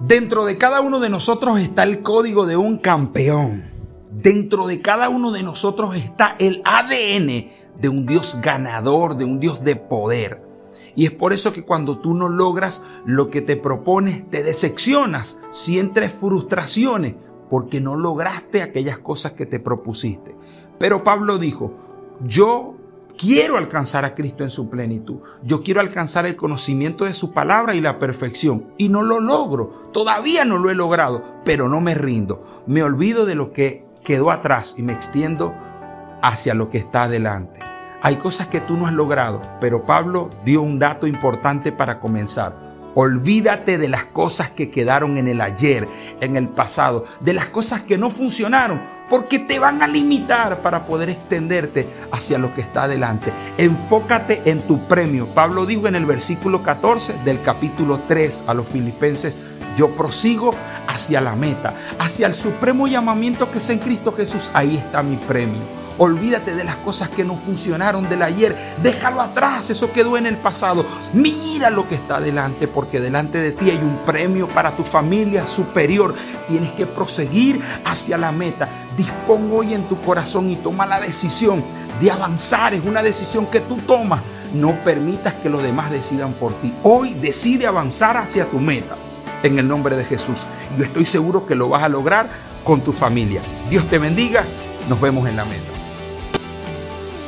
Dentro de cada uno de nosotros está el código de un campeón. Dentro de cada uno de nosotros está el ADN de un Dios ganador, de un Dios de poder. Y es por eso que cuando tú no logras lo que te propones, te decepcionas, sientes frustraciones, porque no lograste aquellas cosas que te propusiste. Pero Pablo dijo, yo quiero alcanzar a Cristo en su plenitud. Yo quiero alcanzar el conocimiento de su palabra y la perfección. Y no lo logro. Todavía no lo he logrado, pero no me rindo. Me olvido de lo que quedó atrás y me extiendo hacia lo que está adelante. Hay cosas que tú no has logrado, pero Pablo dio un dato importante para comenzar. Olvídate de las cosas que quedaron en el ayer, en el pasado, de las cosas que no funcionaron, porque te van a limitar para poder extenderte hacia lo que está adelante. Enfócate en tu premio. Pablo dijo en el versículo 14 del capítulo 3 a los filipenses, yo prosigo hacia la meta, hacia el supremo llamamiento que es en Cristo Jesús. Ahí está mi premio. Olvídate de las cosas que no funcionaron del ayer. Déjalo atrás, eso quedó en el pasado. Mira lo que está delante, porque delante de ti hay un premio para tu familia superior. Tienes que proseguir hacia la meta. Dispón hoy en tu corazón y toma la decisión de avanzar. Es una decisión que tú tomas. No permitas que los demás decidan por ti. Hoy decide avanzar hacia tu meta. En el nombre de Jesús. Yo estoy seguro que lo vas a lograr con tu familia. Dios te bendiga. Nos vemos en la meta.